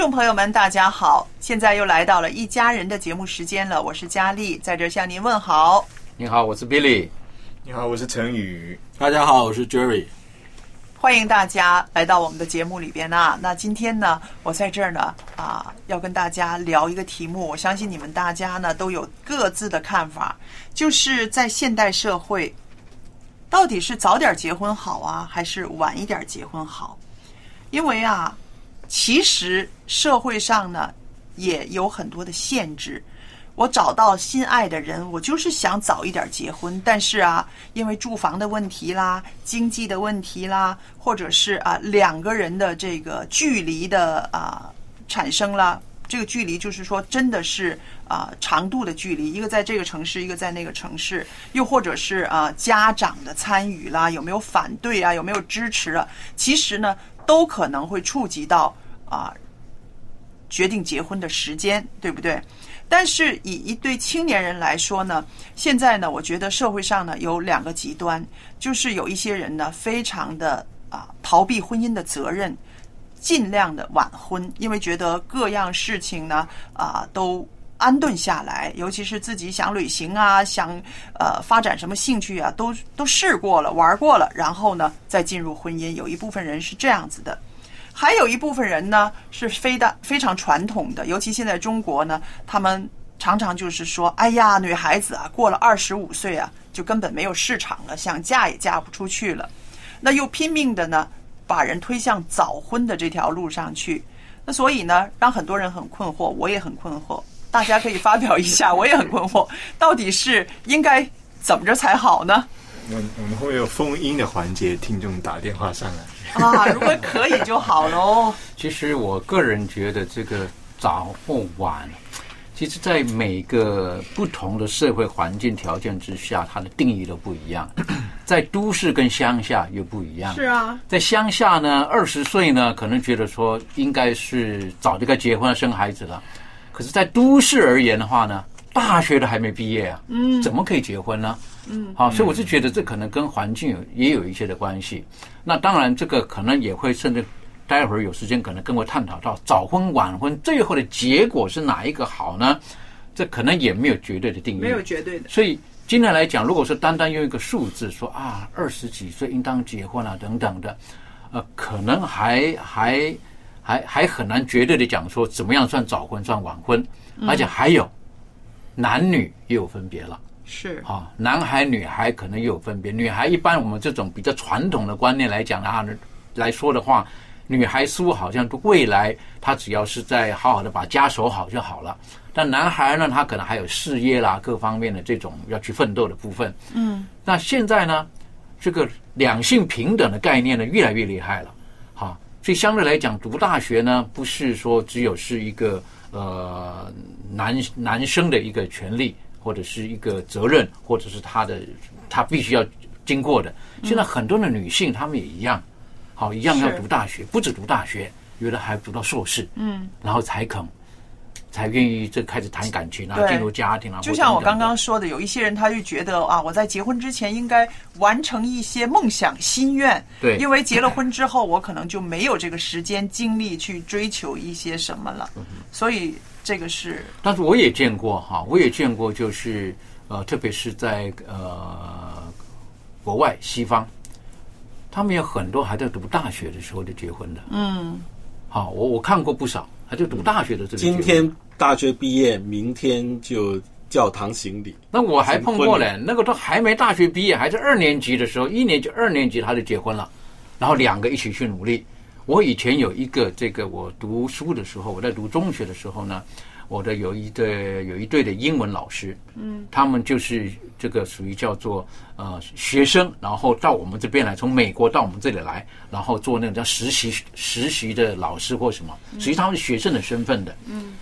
众朋友们，大家好！现在又来到了一家人的节目时间了，我是佳丽，在这儿向您问好。你好，我是 Billy。你好，我是陈宇。大家好，我是 Jerry。欢迎大家来到我们的节目里边啊！那今天呢，我在这儿呢啊，要跟大家聊一个题目，我相信你们大家呢都有各自的看法，就是在现代社会，到底是早点结婚好啊，还是晚一点结婚好？因为啊，其实社会上呢也有很多的限制。我找到心爱的人，我就是想早一点结婚，但是啊，因为住房的问题啦、经济的问题啦，或者是啊两个人的这个距离的啊产生了，这个距离就是说真的是啊长度的距离，一个在这个城市，一个在那个城市，又或者是啊家长的参与啦，有没有反对啊，有没有支持啊？其实呢，都可能会触及到啊决定结婚的时间，对不对？但是以一对青年人来说呢，现在呢，我觉得社会上呢有两个极端，就是有一些人呢非常的啊逃避婚姻的责任，尽量的晚婚，因为觉得各样事情呢啊都安顿下来，尤其是自己想旅行啊，想呃发展什么兴趣啊，都都试过了，玩过了，然后呢再进入婚姻。有一部分人是这样子的。还有一部分人呢是非的非常传统的，尤其现在中国呢，他们常常就是说，哎呀，女孩子啊，过了二十五岁啊，就根本没有市场了，想嫁也嫁不出去了。那又拼命的呢，把人推向早婚的这条路上去。那所以呢，让很多人很困惑，我也很困惑。大家可以发表一下，我也很困惑，到底是应该怎么着才好呢？我我们会有封音的环节，听众打电话上来。啊，如果可以就好喽。其实我个人觉得这个早或晚，其实在每个不同的社会环境条件之下，它的定义都不一样。在都市跟乡下又不一样。是啊，在乡下呢，二十岁呢，可能觉得说应该是早就该结婚生孩子了。可是，在都市而言的话呢，大学都还没毕业啊，嗯，怎么可以结婚呢？嗯，好，所以我是觉得这可能跟环境有也有一些的关系。那当然，这个可能也会甚至待会儿有时间可能跟我探讨到早婚晚婚最后的结果是哪一个好呢？这可能也没有绝对的定义，没有绝对的。所以今天来讲，如果说单单用一个数字说啊，二十几岁应当结婚啊等等的，呃，可能还还还还很难绝对的讲说怎么样算早婚算晚婚，而且还有男女也有分别了。是啊，男孩女孩可能也有分别。女孩一般我们这种比较传统的观念来讲啊，来说的话，女孩似乎好像未来她只要是在好好的把家守好就好了。但男孩呢，他可能还有事业啦各方面的这种要去奋斗的部分。嗯，那现在呢，这个两性平等的概念呢越来越厉害了。好，所以相对来讲，读大学呢不是说只有是一个呃男男生的一个权利。或者是一个责任，或者是他的他必须要经过的。现在很多的女性，她们也一样，好一样要读大学，不止读大学，有的还读到硕士，嗯，然后才肯才愿意这开始谈感情啊，对进入家庭啊。就像我刚刚说的，有一些人他就觉得啊，我在结婚之前应该完成一些梦想心愿，对因为结了婚之后，我可能就没有这个时间精力去追求一些什么了，嗯所以这个是但是我也见过哈，我也见过，就是呃，特别是在呃国外西方，他们有很多还在读大学的时候就结婚的。嗯，好，我我看过不少，还在读大学的这个。今天大学毕业，明天就教堂行礼。那我还碰过新嘞，那个都还没大学毕业，还是二年级的时候，一年级、二年级他就结婚了，然后两个一起去努力。我以前有一个这个，我读书的时候，我在读中学的时候呢，我的有一对有一对的英文老师，嗯，他们就是这个属于叫做呃学生，然后到我们这边来，从美国到我们这里来，然后做那种叫实习实习的老师或什么，实际上他们是学生的身份的，嗯，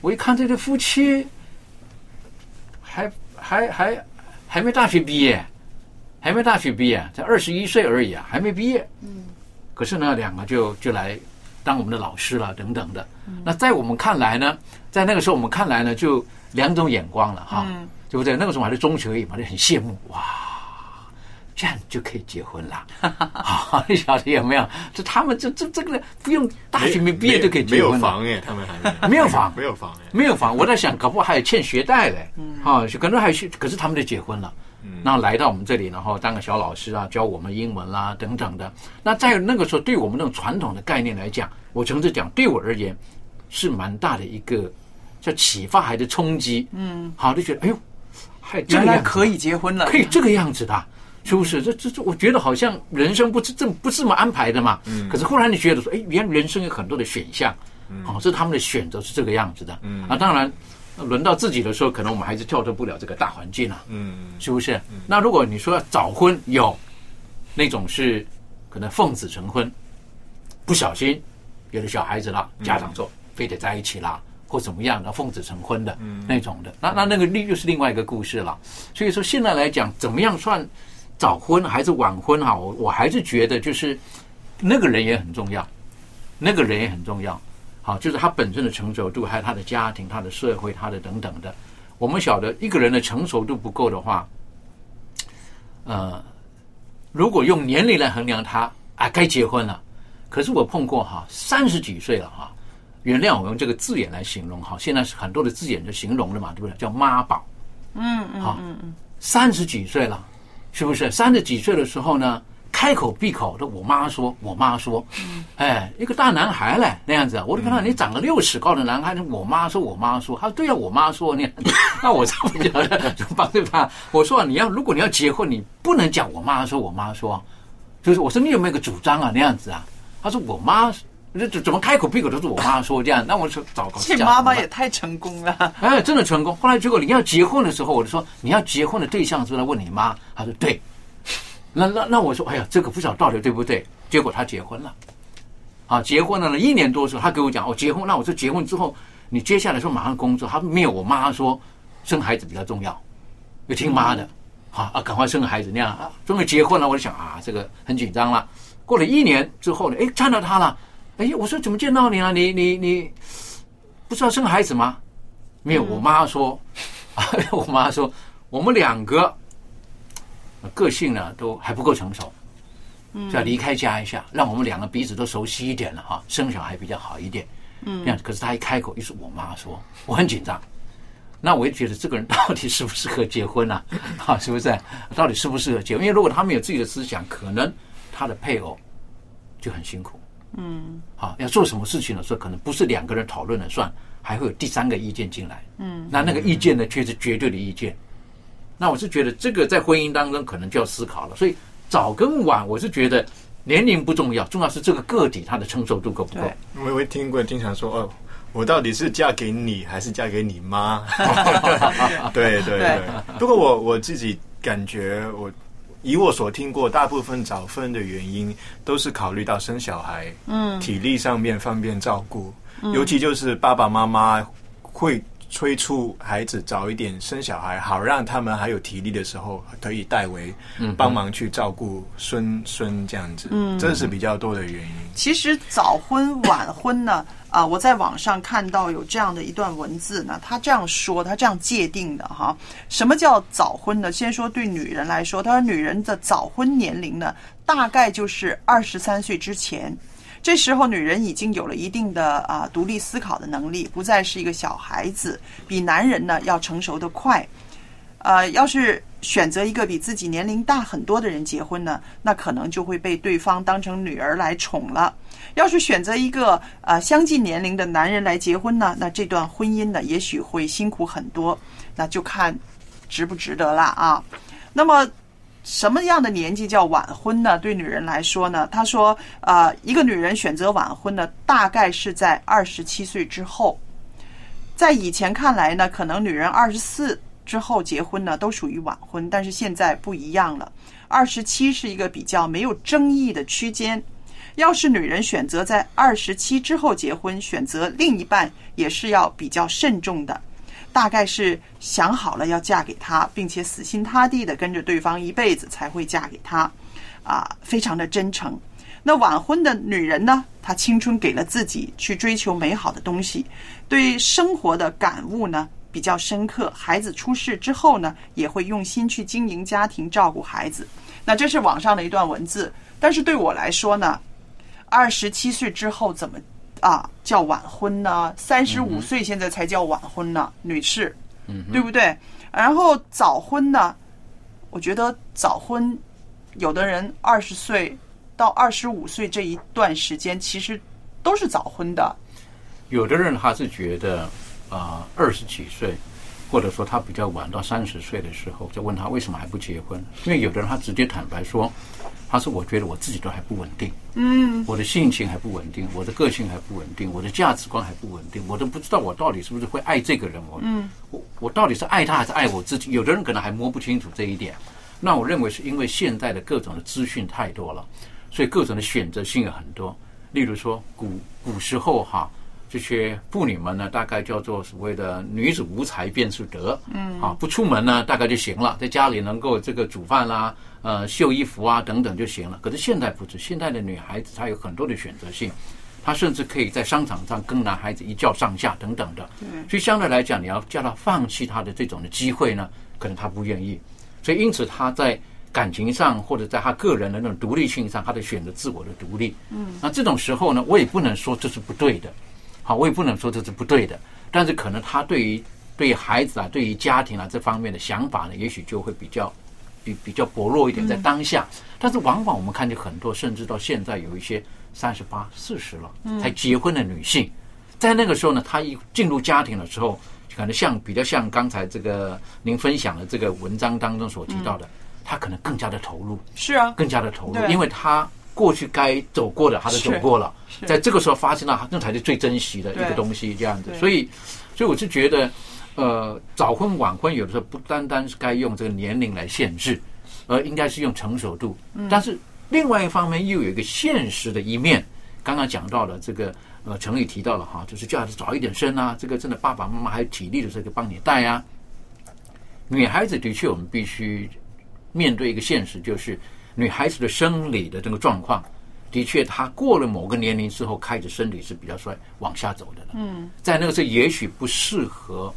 我一看这对夫妻，还还还还没大学毕业，还没大学毕业，才二十一岁而已啊，还没毕业。嗯，可是呢，两个就就来当我们的老师了，等等的。那在我们看来呢，在那个时候我们看来呢，就两种眼光了哈，对不对？那个时候还是中学而已嘛，就很羡慕哇。这样就可以结婚了，啊！你晓得有没有？这他们这这这个不用大学没毕业就可以结婚了，房哎，他们还没有房没有房哎，没有房，我在想，搞不好还有欠学贷嘞，啊，可能还是，可是他们就结婚了，然后来到我们这里，然后当个小老师啊，教我们英文啦等等的。那在那个时候，对我们那种传统的概念来讲，我诚实讲，对我而言是蛮大的一个叫启发还是冲击，嗯，好，就觉得哎呦，原来可以结婚了，可以这个样子的，是不是？这这这，我觉得好像人生不是这不是这么安排的嘛。嗯。可是忽然你觉得说，哎，原来人生有很多的选项，哦，这是他们的选择是这个样子的。嗯。啊，当然，轮到自己的时候，可能我们还是跳脱不了这个大环境啊。嗯，是不是？那如果你说要早婚，有那种是可能奉子成婚，不小心有了小孩子了，家长说非得在一起啦，或怎么样的奉子成婚的那种的，那那那个另又是另外一个故事了。所以说现在来讲，怎么样算早婚还是晚婚哈？我我还是觉得就是那个人也很重要，那个人也很重要。好，就是他本身的成熟度，还有他的家庭、他的社会、他的等等的。我们晓得一个人的成熟度不够的话，呃，如果用年龄来衡量他啊，该结婚了。可是我碰过哈，三十几岁了哈，原谅我用这个字眼来形容哈，现在是很多的字眼就形容了嘛，对不对？叫妈宝。嗯嗯好嗯嗯，三十几岁了，是不是？三十几岁的时候呢，开口闭口的我妈说，我妈说，哎，一个大男孩嘞那样子，我就看到你长个六尺高的男孩，我妈说，我妈说，他说对啊，我妈说，你 那我这么讲的，就帮对吧，我说你要如果你要结婚，你不能讲我妈说，我妈说，就是我说你有没有个主张啊那样子啊？他说我妈。这怎怎么开口闭口都是我妈说这样？那我说糟糕，这样怎么办妈妈也太成功了。哎，真的成功。后来结果你要结婚的时候，我就说你要结婚的对象是不是来问你妈？她说对。那那那我说，哎呀，这个不晓得到底对不对？结果他结婚了，啊，结婚了呢，一年多的时候，他给我讲，我、结婚。那我说结婚之后，你接下来说马上工作，他没有，我妈说生孩子比较重要，要听妈的，啊啊，赶快生个孩子那样啊。终于结婚了，我就想啊，这个很紧张了。过了一年之后呢，哎，看到他了。哎，我说怎么见到你了？你你你不是要生孩子吗？没有，我妈说，我妈说我们两个个性呢都还不够成熟，就要离开家一下，让我们两个彼此都熟悉一点了哈，生小孩比较好一点。嗯，这样。可是他一开口，又是我妈说，我很紧张。那我也觉得这个人到底适不适合结婚呢、啊？是不是？到底适不适合结婚？因为如果他没有自己的思想，可能他的配偶就很辛苦。嗯，好，要做什么事情的时候，可能不是两个人讨论了算，还会有第三个意见进来。嗯，那那个意见呢，却是绝对的意见。那我是觉得这个在婚姻当中可能就要思考了。所以早跟晚，我是觉得年龄不重要，重要是这个个体他的承受度够不够。我会听过经常说哦。我到底是嫁给你还是嫁给你妈？对对对。不过我我自己感觉，我以我所听过，大部分早婚的原因都是考虑到生小孩，嗯，体力上面方便照顾，尤其就是爸爸妈妈会催促孩子早一点生小孩，好让他们还有体力的时候可以代为帮忙去照顾孙孙这样子。嗯，这是比较多的原因。其实早婚晚婚呢，啊，我在网上看到有这样的一段文字呢，他这样说，他这样界定的哈，什么叫早婚呢？先说对女人来说，他说女人的早婚年龄呢，大概就是二十三岁之前。这时候，女人已经有了一定的啊独立思考的能力，不再是一个小孩子，比男人呢要成熟的快。呃，要是选择一个比自己年龄大很多的人结婚呢，那可能就会被对方当成女儿来宠了。要是选择一个呃相近年龄的男人来结婚呢，那这段婚姻呢也许会辛苦很多。那就看值不值得了啊。那么。什么样的年纪叫晚婚呢？对女人来说呢？他说，呃，一个女人选择晚婚呢，大概是在二十七岁之后。在以前看来呢，可能女人二十四之后结婚呢，都属于晚婚。但是现在不一样了，二十七是一个比较没有争议的区间。要是女人选择在二十七之后结婚，选择另一半也是要比较慎重的。大概是想好了要嫁给他，并且死心塌地的跟着对方一辈子才会嫁给他，啊，非常的真诚。那晚婚的女人呢？她青春给了自己去追求美好的东西，对生活的感悟呢比较深刻。孩子出世之后呢，也会用心去经营家庭，照顾孩子。那这是网上的一段文字，但是对我来说呢，二十七岁之后怎么？啊，叫晚婚呢？三十五岁现在才叫晚婚呢，女士，嗯对不对？然后早婚呢？我觉得早婚，有的人二十岁到二十五岁这一段时间，其实都是早婚的。有的人他是觉得啊，二十几岁，或者说他比较晚到三十岁的时候，就问他为什么还不结婚？因为有的人他直接坦白说。他说：“我觉得我自己都还不稳定，嗯，我的性情还不稳定，我的个性还不稳定，我的价值观还不稳定，我都不知道我到底是不是会爱这个人。我，嗯，我我到底是爱他还是爱我自己？有的人可能还摸不清楚这一点。那我认为是因为现在的各种的资讯太多了，所以各种的选择性有很多。例如说，古古时候哈，这些妇女们呢，大概叫做所谓的女子无才便是德，嗯，啊，不出门呢，大概就行了，在家里能够这个煮饭啦。”呃，秀衣服啊，等等就行了。可是现在不是，现在的女孩子她有很多的选择性，她甚至可以在商场上跟男孩子一较上下等等的。所以相对来讲，你要叫她放弃她的这种的机会呢，可能她不愿意。所以因此她在感情上或者在她个人的那种独立性上，她的选择自我的独立。嗯，那这种时候呢，我也不能说这是不对的，好，我也不能说这是不对的。但是可能她对于对于孩子啊，对于家庭啊这方面的想法呢，也许就会比较。比比较薄弱一点，在当下，但是往往我们看见很多，甚至到现在有一些三十八、四十了才结婚的女性，在那个时候呢，她一进入家庭的时候，可能像比较像刚才这个您分享的这个文章当中所提到的，她可能更加的投入，是啊，更加的投入，因为她过去该走过的，她都走过了，在这个时候发现了，那才是最珍惜的一个东西，这样子，所以，所以我是觉得。呃，早婚晚婚有的时候不单单是该用这个年龄来限制，而应该是用成熟度。但是另外一方面又有一个现实的一面，刚刚讲到了这个，呃，陈宇提到了哈，就是叫孩子早一点生啊，这个真的爸爸妈妈还有体力的时候就帮你带啊。女孩子的确我们必须面对一个现实，就是女孩子的生理的这个状况，的确她过了某个年龄之后，开始身体是比较衰往下走的了。嗯，在那个时候也许不适合。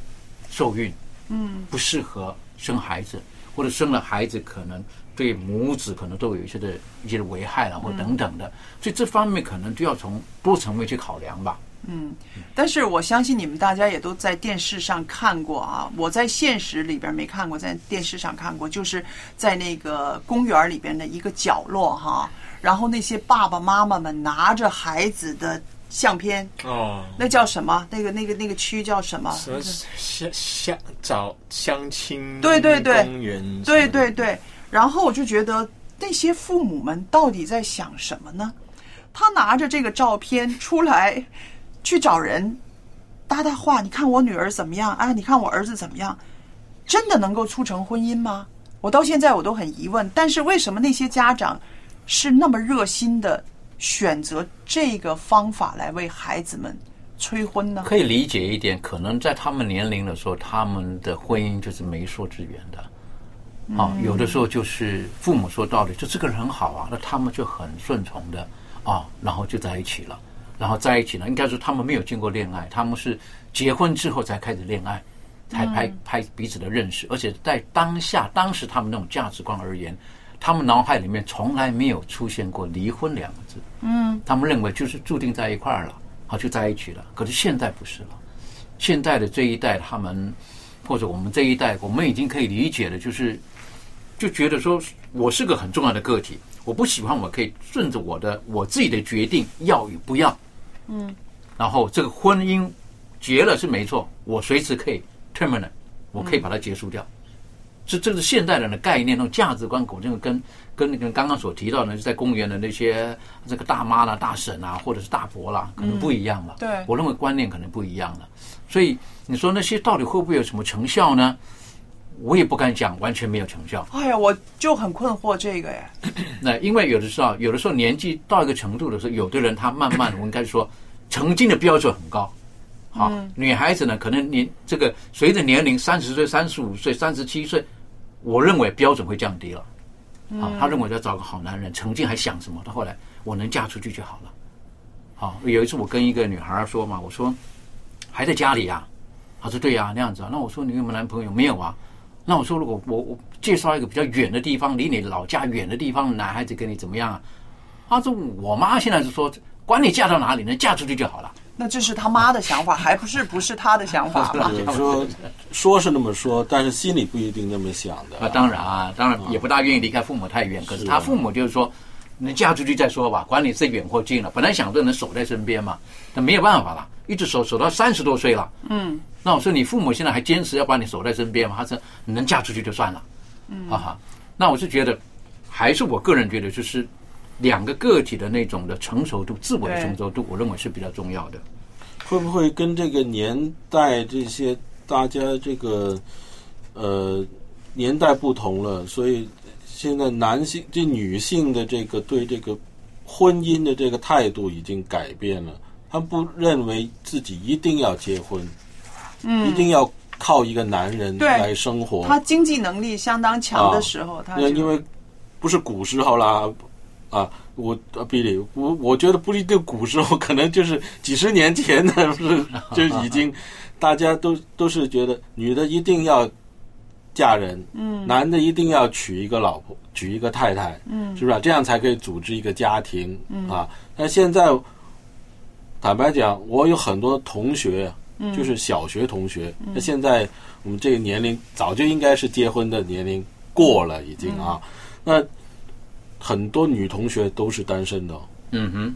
受孕，嗯，不适合生孩子，或者生了孩子可能对母子可能都有一些的一些的危害了，或等等的，所以这方面可能就要从多层面去考量吧。嗯，但是我相信你们大家也都在电视上看过啊，我在现实里边没看过，在电视上看过，就是在那个公园里边的一个角落哈，然后那些爸爸妈妈们拿着孩子的。相片哦，那叫什么？那个、那个、那个区叫什么？什么相相找相亲？对对对，公园。对对对。然后我就觉得那些父母们到底在想什么呢？他拿着这个照片出来去找人搭搭话，你看我女儿怎么样？哎，你看我儿子怎么样？真的能够促成婚姻吗？我到现在我都很疑问。但是为什么那些家长是那么热心的？选择这个方法来为孩子们催婚呢？可以理解一点，可能在他们年龄的时候，他们的婚姻就是媒妁之言的。啊，有的时候就是父母说道理，就这个人很好啊，那他们就很顺从的啊，然后就在一起了。然后在一起呢，应该说他们没有经过恋爱，他们是结婚之后才开始恋爱，才拍拍彼此的认识，而且在当下当时他们那种价值观而言，他们脑海里面从来没有出现过离婚两个字。嗯，他们认为就是注定在一块儿了，好就在一起了。可是现在不是了，现在的这一代他们或者我们这一代，我们已经可以理解的，就是就觉得说我是个很重要的个体，我不喜欢我可以顺着我的我自己的决定要与不要。嗯，然后这个婚姻结了是没错，我随时可以 terminate，我可以把它结束掉。这这是现代人的概念，那种价值观，我认为跟跟那个刚刚所提到的，在公园的那些这个大妈啦、大婶啊，或者是大伯啦，可能不一样了。对，我认为观念可能不一样了。所以你说那些到底会不会有什么成效呢？我也不敢讲，完全没有成效。哎呀，我就很困惑这个哎。那因为有的时候，有的时候年纪到一个程度的时候，有的人他慢慢，我应该说，曾经的标准很高。好，女孩子呢，可能年这个随着年龄，三十岁、三十五岁、三十七岁，我认为标准会降低了。啊，他认为要找个好男人，曾经还想什么？到后来，我能嫁出去就好了。好，有一次我跟一个女孩说嘛，我说还在家里呀？她说对呀，那样子啊。那我说你有没有男朋友？没有啊。那我说如果我我介绍一个比较远的地方，离你老家远的地方，男孩子跟你怎么样啊？她说我妈现在是说，管你嫁到哪里，能嫁出去就好了。那这是他妈的想法，还不是不是他的想法吗？说说是那么说，但是心里不一定那么想的。啊，当然啊，当然也不大愿意离开父母太远。可是他父母就是说，你嫁出去再说吧，管你是远或近了。本来想着能守在身边嘛，那没有办法了，一直守守到三十多岁了。嗯。那我说你父母现在还坚持要把你守在身边吗？他说你能嫁出去就算了。嗯。哈哈，那我是觉得，还是我个人觉得，就是两个个体的那种的成熟度、自我的成熟度，我认为是比较重要的。会不会跟这个年代这些大家这个呃年代不同了，所以现在男性这女性的这个对这个婚姻的这个态度已经改变了，他不认为自己一定要结婚，嗯，一定要靠一个男人来生活。他经济能力相当强的时候，他因为不是古时候啦。啊，我啊，比利，我我觉得不一定古时候，可能就是几十年前的，是就已经，大家都都是觉得女的一定要嫁人，嗯，男的一定要娶一个老婆，娶一个太太，嗯，是不是？这样才可以组织一个家庭，嗯。啊。但现在坦白讲，我有很多同学，就是小学同学，那现在我们这个年龄早就应该是结婚的年龄过了，已经啊，那。很多女同学都是单身的，嗯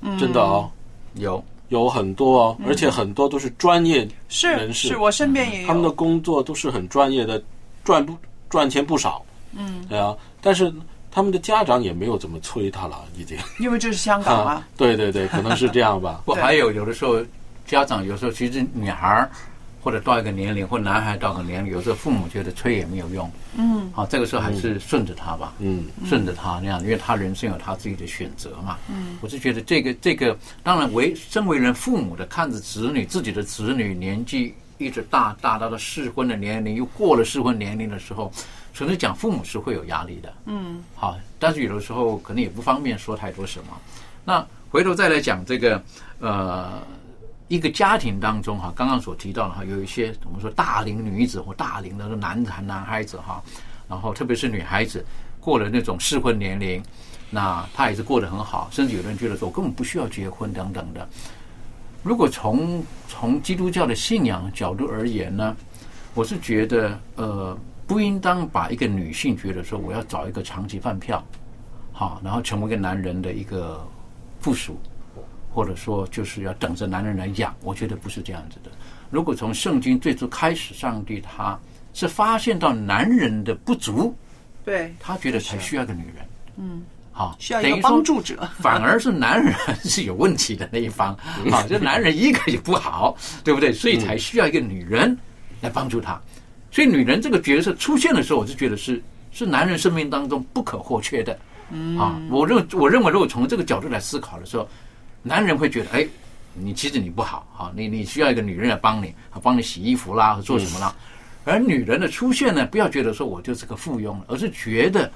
哼，真的哦，有有很多哦，而且很多都是专业人士，是我身边也有，他们的工作都是很专业的，赚不赚钱不少，嗯，对啊，但是他们的家长也没有怎么催他了，已经，因为这是香港 啊，对对对，可能是这样吧。不，还有有的时候家长有时候其实女孩儿。或者到一个年龄，或男孩到个年龄，有时候父母觉得催也没有用。嗯，好，这个时候还是顺着他吧。嗯，顺着他那样，因为他人生有他自己的选择嘛。嗯，我是觉得这个这个，当然为身为人父母的，看着子女自己的子女年纪一直大大到了适婚的年龄，又过了适婚年龄的时候，纯粹讲父母是会有压力的。嗯，好，但是有的时候可能也不方便说太多什么。那回头再来讲这个，呃。一个家庭当中哈，刚刚所提到的哈，有一些我们说大龄女子或大龄的男男男孩子哈，然后特别是女孩子过了那种适婚年龄，那她也是过得很好，甚至有人觉得说我根本不需要结婚等等的。如果从从基督教的信仰角度而言呢，我是觉得呃，不应当把一个女性觉得说我要找一个长期饭票，好，然后成为一个男人的一个附属。或者说，就是要等着男人来养，我觉得不是这样子的。如果从圣经最初开始，上帝他是发现到男人的不足，对他觉得才需要个女人。嗯，好，需要一个帮助者，反而是男人是有问题的那一方 啊，这男人一个也不好，对不对？所以才需要一个女人来帮助他。所以女人这个角色出现的时候，我就觉得是是男人生命当中不可或缺的。嗯啊，我认我认为，如果从这个角度来思考的时候。男人会觉得，哎，你其实你不好，哈，你你需要一个女人来帮你，啊，帮你洗衣服啦，或做什么啦。而女人的出现呢，不要觉得说我就是个附庸，而是觉得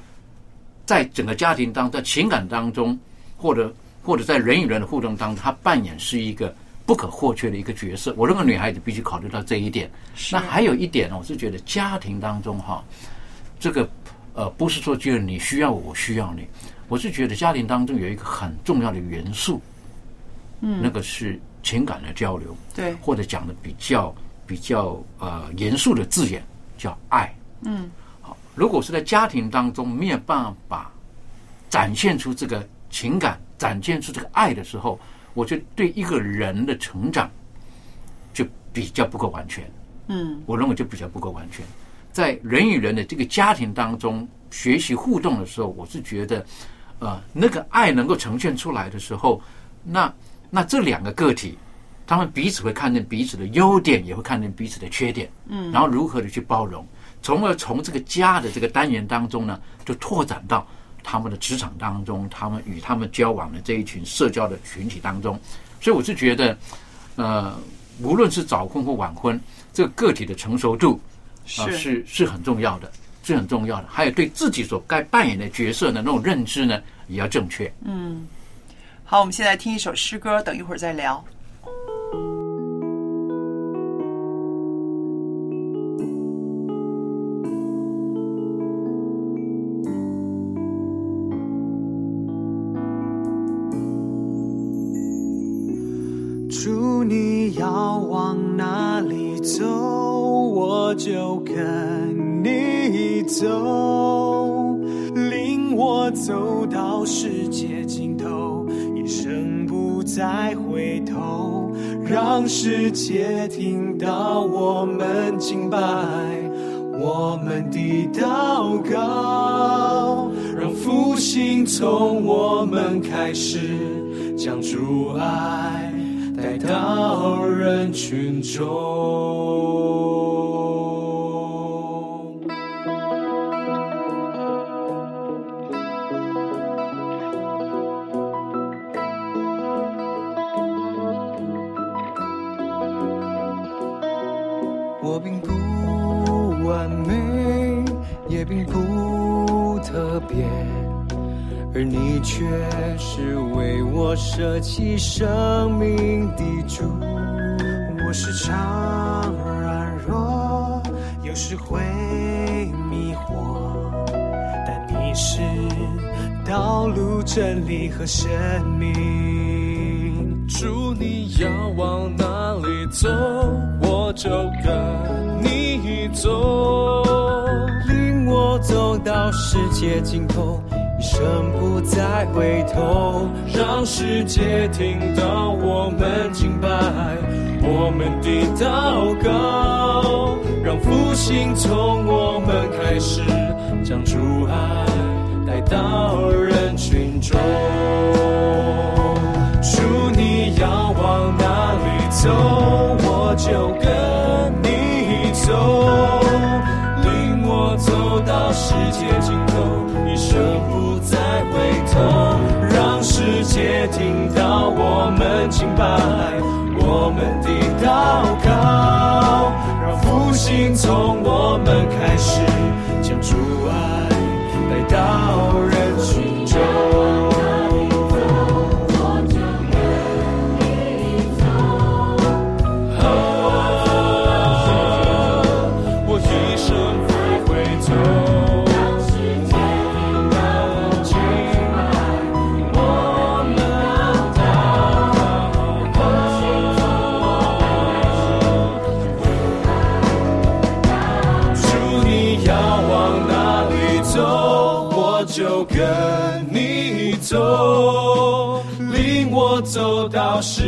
在整个家庭当在情感当中，或者或者在人与人的互动当中，她扮演是一个不可或缺的一个角色。我认为女孩子必须考虑到这一点。那还有一点呢，我是觉得家庭当中哈，这个呃，不是说觉得你需要我，我需要你。我是觉得家庭当中有一个很重要的元素，嗯，那个是情感的交流，对，或者讲的比较比较呃严肃的字眼叫爱。嗯，好，如果是在家庭当中没有办法展现出这个情感、展现出这个爱的时候，我觉得对一个人的成长就比较不够完全。嗯，我认为就比较不够完全。在人与人的这个家庭当中学习互动的时候，我是觉得，呃，那个爱能够呈现出来的时候，那那这两个个体，他们彼此会看见彼此的优点，也会看见彼此的缺点，嗯然后如何的去包容，从而从这个家的这个单元当中呢，就拓展到他们的职场当中，他们与他们交往的这一群社交的群体当中。所以我是觉得，呃，无论是早婚或晚婚，这个个体的成熟度啊、是是是很重要的，是很重要的。还有对自己所该扮演的角色的那种认知呢，也要正确。嗯，好，我们现在听一首诗歌，等一会儿再聊。主，你要往哪里走，我就跟你走，领我走到世界尽头，再回头，让世界听到我们敬拜，我们的祷告，让复兴从我们开始，将主爱。带到人群中。却是为我舍弃生命的主。我时常软弱，有时会迷惑，但你是道路、真理和生命。主，你要往哪里走，我就跟你走，领我走到世界尽头。不再回头，让世界听到我们敬拜，我们的祷告，让复兴从我们开始，将主爱带到们敬拜，我们抵挡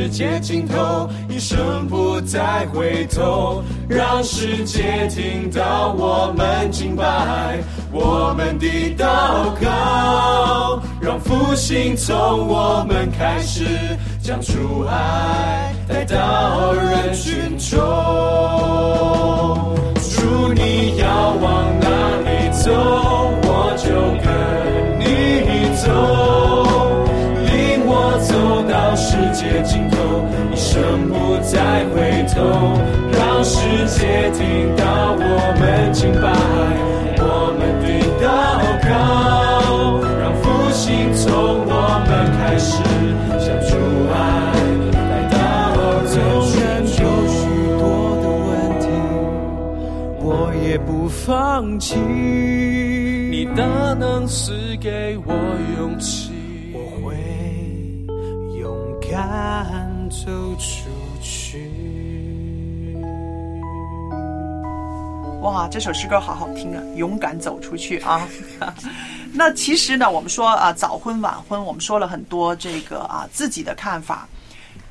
世界尽头，一生不再回头，让世界听到我们敬拜，我们的祷告，让复兴从我们开始，将主爱带到人群中。主，你要往哪里走，我就跟你走，领我走到世界尽头，再回头，让世界听到我们敬拜，我们的祷告，让复兴从我们开始，像出爱来到，拯救许多的问题，我也不放弃，你大能使。哇，这首诗歌好好听啊！勇敢走出去啊！那其实呢，我们说啊，早婚晚婚，我们说了很多这个啊自己的看法。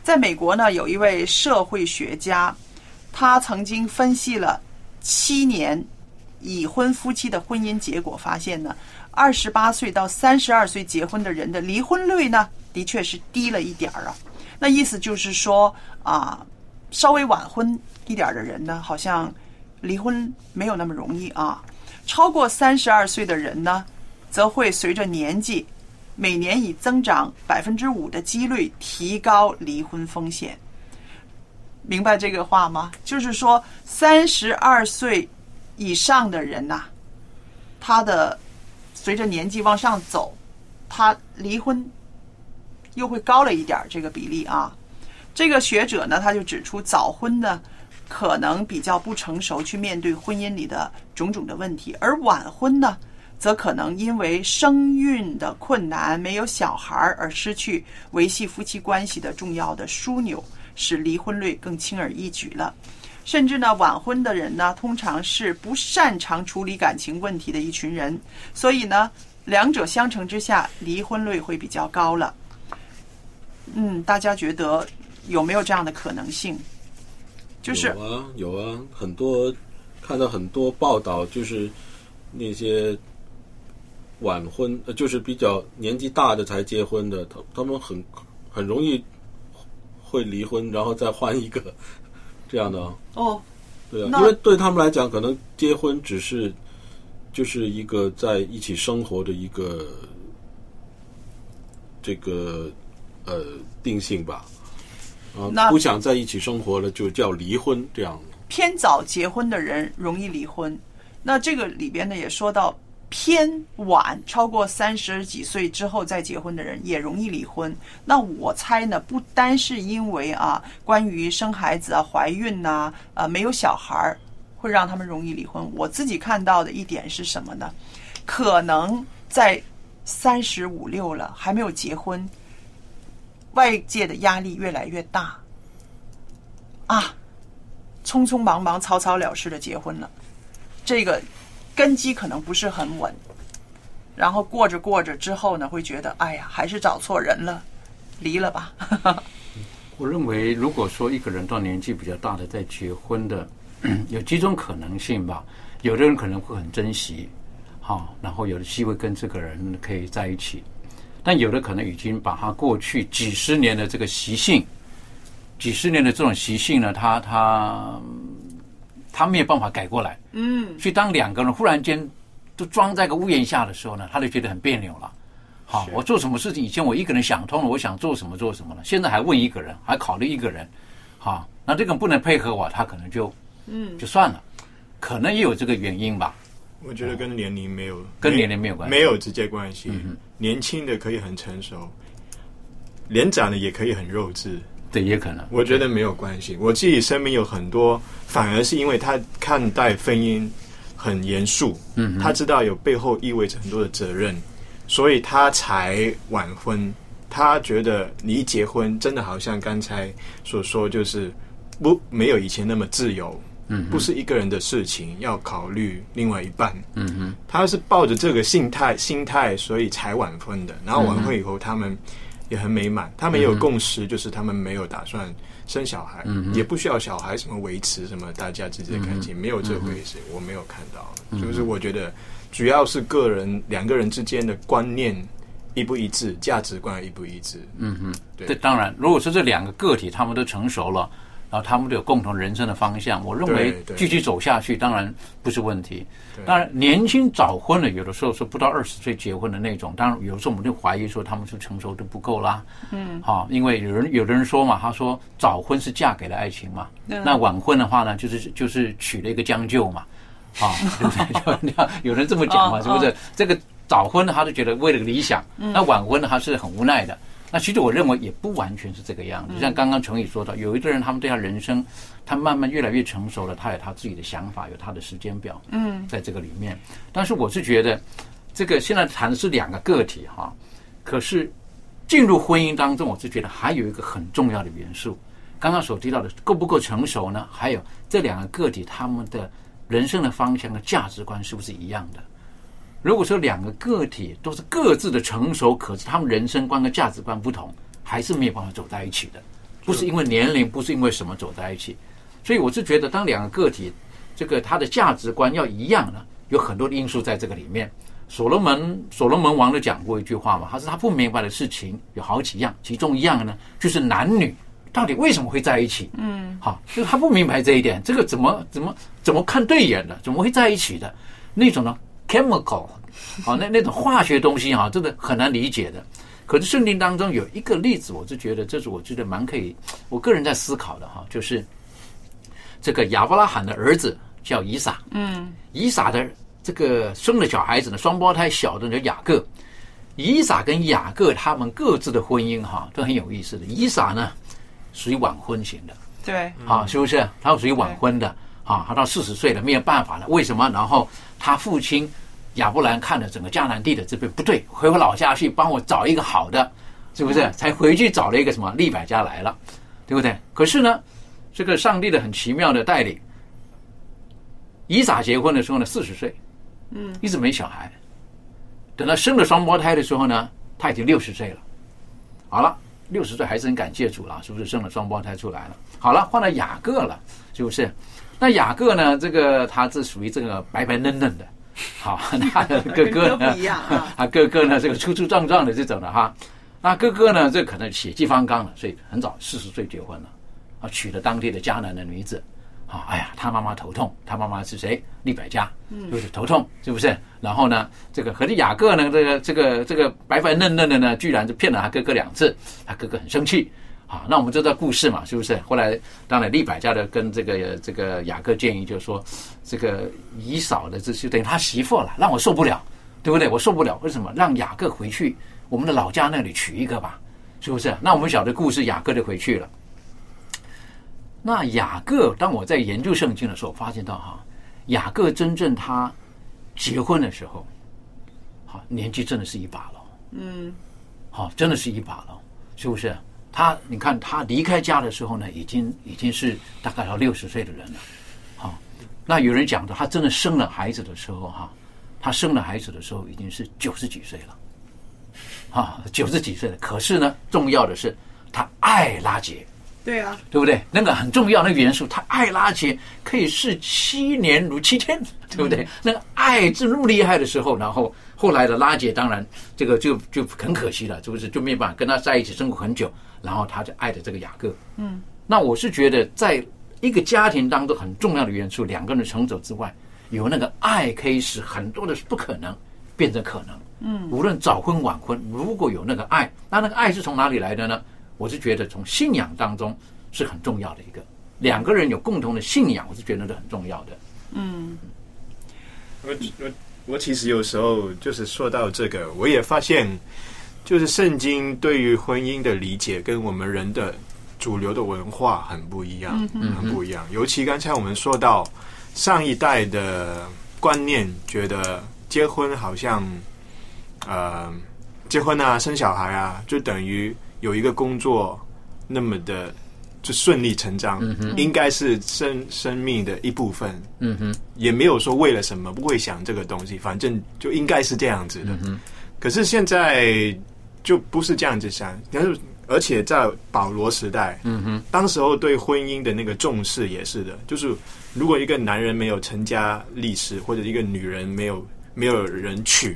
在美国呢，有一位社会学家，他曾经分析了七年已婚夫妻的婚姻结果，发现呢，二十八岁到三十二岁结婚的人的离婚率呢，的确是低了一点儿啊。那意思就是说啊，稍微晚婚一点儿的人呢，好像离婚没有那么容易啊。超过三十二岁的人呢，则会随着年纪，每年以增长百分之五的几率提高离婚风险。明白这个话吗？就是说，三十二岁以上的人呐、他的随着年纪往上走，他离婚又会高了一点儿这个比例啊。这个学者呢，他就指出，早婚呢可能比较不成熟，去面对婚姻里的种种的问题，而晚婚呢，则可能因为生育的困难，没有小孩而失去维系夫妻关系的重要的枢纽，使离婚率更轻而易举了。甚至呢，晚婚的人呢，通常是不擅长处理感情问题的一群人，所以呢，两者相乘之下，离婚率会比较高了。嗯，大家觉得有没有这样的可能性？就是有啊有啊，很多看到很多报道，就是那些晚婚，呃就是比较年纪大的才结婚的，他他们很很容易会离婚，然后再换一个 这样的啊。哦，对啊，因为对他们来讲，可能结婚只是就是一个在一起生活的一个这个呃定性吧。啊那，不想在一起生活了，就叫离婚这样。偏早结婚的人容易离婚。那这个里边呢，也说到偏晚，超过三十几岁之后再结婚的人也容易离婚。那我猜呢，不单是因为啊，关于生孩子啊、怀孕呐、啊，没有小孩儿会让他们容易离婚。我自己看到的一点是什么呢？可能在三十五六了还没有结婚，外界的压力越来越大啊。匆匆忙忙、草草了事的结婚了，这个根基可能不是很稳，然后过着过着之后呢，会觉得哎呀，还是找错人了，离了吧。我认为，如果说一个人到年纪比较大的再结婚的，有几种可能性吧。有的人可能会很珍惜，好，然后有机会跟这个人可以在一起，但有的可能已经把他过去几十年的这个习性，几十年的这种习性呢，他他他没有办法改过来。嗯，所以当两个人忽然间都装在个屋檐下的时候呢，他就觉得很别扭了。好，我做什么事情以前我一个人想通了，我想做什么做什么了，现在还问一个人，还考虑一个人，好，那这个不能配合我，他可能就嗯就算了，可能也有这个原因吧。我觉得跟年龄没有跟年龄没有关系没有直接关系。嗯年轻的可以很成熟，年长的也可以很幼稚。对，也可能。我觉得没有关系。我自己身边有很多，反而是因为他看待婚姻很严肃，嗯他知道有背后意味着很多的责任，所以他才晚婚。他觉得你一结婚，真的好像刚才所说，就是不没有以前那么自由，嗯不是一个人的事情，要考虑另外一半。嗯哼，他是抱着这个心态心态，所以才晚婚的。然后晚婚以后，他们也很美满，他们也有共识，就是他们没有打算生小孩，嗯也不需要小孩什么维持什么大家之间的感情，没有这回事，我没有看到。就是我觉得主要是个人两个人之间的观念一不一致，价值观一不一致。嗯哼，对这当然，如果说这两个个体他们都成熟了，然后他们都有共同人生的方向。我认为继续走下去当然不是问题。当然，年轻早婚的有的时候是不到二十岁结婚的那种，当然有时候我们就怀疑说他们是成熟度不够啦。嗯，好，因为有人有的人说嘛，他说早婚是嫁给了爱情嘛，嗯那晚婚的话呢，就是就是娶了一个将就嘛。啊，对不对？就有人这么讲嘛，嗯是不是？这个早婚呢，他就觉得为了理想；那晚婚呢，他是很无奈的。那其实我认为也不完全是这个样子。像刚刚程宇说到，有一个人他们对他人生，他慢慢越来越成熟了，他有他自己的想法，有他的时间表，嗯，在这个里面。但是我是觉得，这个现在谈的是两个个体哈，可是进入婚姻当中，我是觉得还有一个很重要的元素，刚刚所提到的够不够成熟呢？还有这两个个体他们的人生的方向和价值观是不是一样的？如果说两个个体都是各自的成熟，可是他们人生观跟价值观不同，还是没有办法走在一起的。不是因为年龄，不是因为什么走在一起。所以我是觉得，当两个个体这个他的价值观要一样呢，有很多的因素在这个里面。所罗门所罗门王都讲过一句话嘛，他说他不明白的事情有好几样，其中一样呢就是男女到底为什么会在一起？嗯，好，就是他不明白这一点，这个怎么怎么怎么看对眼的，怎么会在一起的那种呢？chemical，好，那那种化学东西哈，真的很难理解的。可是圣经当中有一个例子，我就觉得这是我觉得蛮可以，我个人在思考的哈，就是这个亚伯拉罕的儿子叫以撒，嗯，以撒的这个生了小孩子呢，双胞胎小的叫雅各。以撒跟雅各他们各自的婚姻哈都很有意思的。以撒呢属于晚婚型的，对，啊，是不是？他属于晚婚的啊，他到四十岁了没有办法了，为什么？然后他父亲亚伯兰看了整个迦南地的这边不对，回我老家去帮我找一个好的，是不是？才回去找了一个什么利百家来了，对不对？可是呢，这个上帝的很奇妙的带领，以撒结婚的时候呢，四十岁，嗯，一直没小孩。等到生了双胞胎的时候呢，他已经六十岁了。好了，六十岁还是很感谢主了，是不是生了双胞胎出来了？好了，换了雅各了，是不是？那雅各呢？这个他是属于这个白白嫩嫩的，好，他的哥哥呢哥啊？他哥哥呢，这个粗粗壮壮的这种的哈。那哥哥呢，这可能血气方刚了，所以很早四十岁结婚了，啊，娶了当地的迦南的女子。啊，哎呀，他妈妈头痛，他妈妈是谁？利百加，就是头痛，是不是？然后呢，这个可是雅各呢，这个这个这个白白嫩嫩的呢，居然就骗了他哥哥两次，他哥哥很生气。啊，那我们知道故事嘛，是不是？后来当然利百家的跟这个这个雅各建议，就是说，这个姨嫂的这就等于他媳妇了，让我受不了，对不对？我受不了，为什么？让雅各回去我们的老家那里娶一个吧，是不是？那我们晓得故事，雅各就回去了。那雅各，当我在研究圣经的时候，发现到哈，雅各真正他结婚的时候，好年纪真的是一把了，嗯，好，真的是一把了，是不是？他你看他离开家的时候呢，已经已经是大概要六十岁的人了，好，那有人讲的，他真的生了孩子的时候哈，他生了孩子的时候已经是九十几岁了，啊，九十几岁了。可是呢，重要的是他爱拉结。对啊，对不对？那个很重要，那个元素，他爱拉结可以是七年如七天，对不对？那个爱是那么厉害的时候，然后后来的拉姐，当然这个就就很可惜了，是不是？就没办法跟他在一起生活很久，然后他就爱的这个雅各。嗯，那我是觉得，在一个家庭当中很重要的元素，两个人成长之外，有那个爱可以使很多的不可能变成可能。嗯，无论早婚晚婚，如果有那个爱，那那个爱是从哪里来的呢？我是觉得从信仰当中是很重要的一个，两个人有共同的信仰，我是觉得是很重要的。我我我其实有时候就是说到这个，我也发现，就是圣经对于婚姻的理解跟我们人的主流的文化很不一样，很不一样。尤其刚才我们说到上一代的观念，觉得结婚好像，呃，结婚啊，生小孩啊，就等于有一个工作那么的就顺理成章，应该是生生命的一部分。嗯哼，也没有说为了什么，不会想这个东西，反正就应该是这样子的。嗯可是现在就不是这样子想，但是而且在保罗时代，嗯哼，当时候对婚姻的那个重视也是的，就是如果一个男人没有成家立室，或者一个女人没有没有人娶，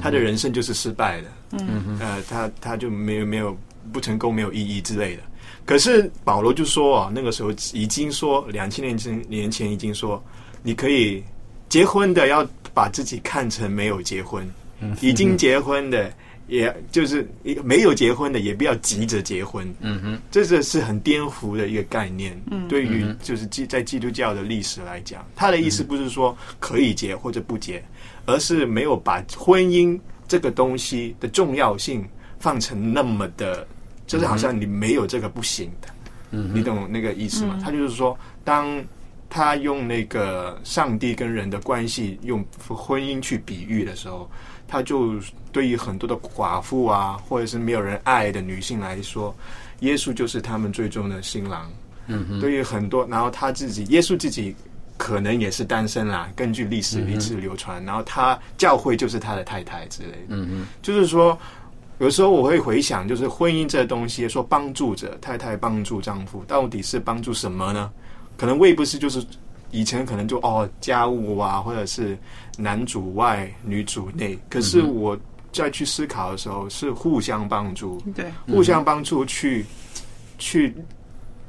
他的人生就是失败的。嗯哼呃，他他就没有没有不成功，没有意义之类的。可是保罗就说啊，那个时候已经说两千年前年前已经说，你可以结婚的要把自己看成没有结婚，已经结婚的。也就是一个没有结婚的，也不要急着结婚。嗯哼，这个是很颠覆的一个概念。嗯对于嗯就是基在基督教的历史来讲，他的意思不是说可以结或者不结，而是没有把婚姻这个东西的重要性放成那么的，就是好像你没有这个不行的。嗯你懂那个意思吗？嗯他就是说，当他用那个上帝跟人的关系用婚姻去比喻的时候，他就对于很多的寡妇啊，或者是没有人爱的女性来说，耶稣就是他们最终的新郎。嗯哼，对于很多，然后他自己，耶稣自己可能也是单身啦，根据历史一直流传，然后他教会就是他的太太之类的。嗯嗯，就是说，有时候我会回想，就是婚姻这东西，说帮助者太太帮助丈夫，到底是帮助什么呢？可能未不是就是以前可能就哦家务啊，或者是男主外女主内。可是我再去思考的时候，是互相帮助，对，互相帮助去去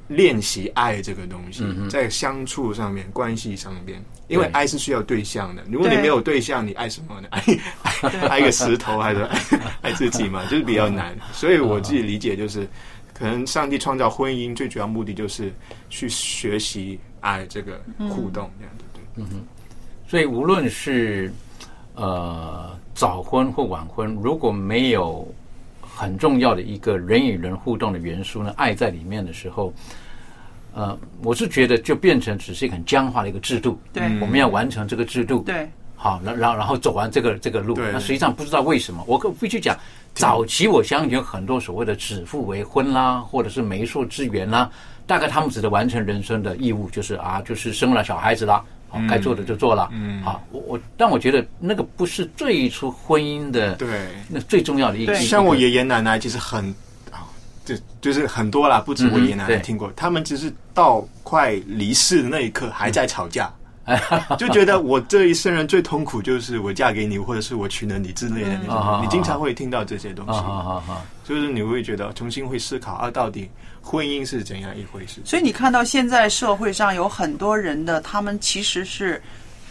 练习爱这个东西，在相处上面、关系上面，因为对爱是需要对象的。如果你对没有对象，你爱什么呢？爱爱 爱一个石头，还是爱 爱自己嘛？就是比较难。所以我自己理解就是，可能上帝创造婚姻最主要目的就是去学习爱这个互动，这样对不对？所以无论是呃早婚或晚婚，如果没有很重要的一个人与人互动的元素呢，爱在里面的时候，呃，我是觉得就变成只是一个很僵化的一个制度。对我们要完成这个制度，对，好，然然然后走完这个这个路，那实际上不知道为什么，我可必须讲，早期我相信有很多所谓的指腹为婚啦，或者是媒妁之言啦，大概他们只是完成人生的义务，就是啊，就是生了小孩子啦，好，该做的就做了，嗯好，我我，但我觉得那个不是最初婚姻的对。那最重要的一个，对一个像我爷爷奶奶其实很啊，就就是很多啦，不止我爷爷奶奶听过，他们只是到快离世的那一刻还在吵架，就觉得我这一生人最痛苦就是我嫁给你，或者是我娶了你之类的那种。你经常会听到这些东啊西，就是你会觉得重新会思考啊，到底婚姻是怎样一回事？所以你看到现在社会上有很多人的，他们其实是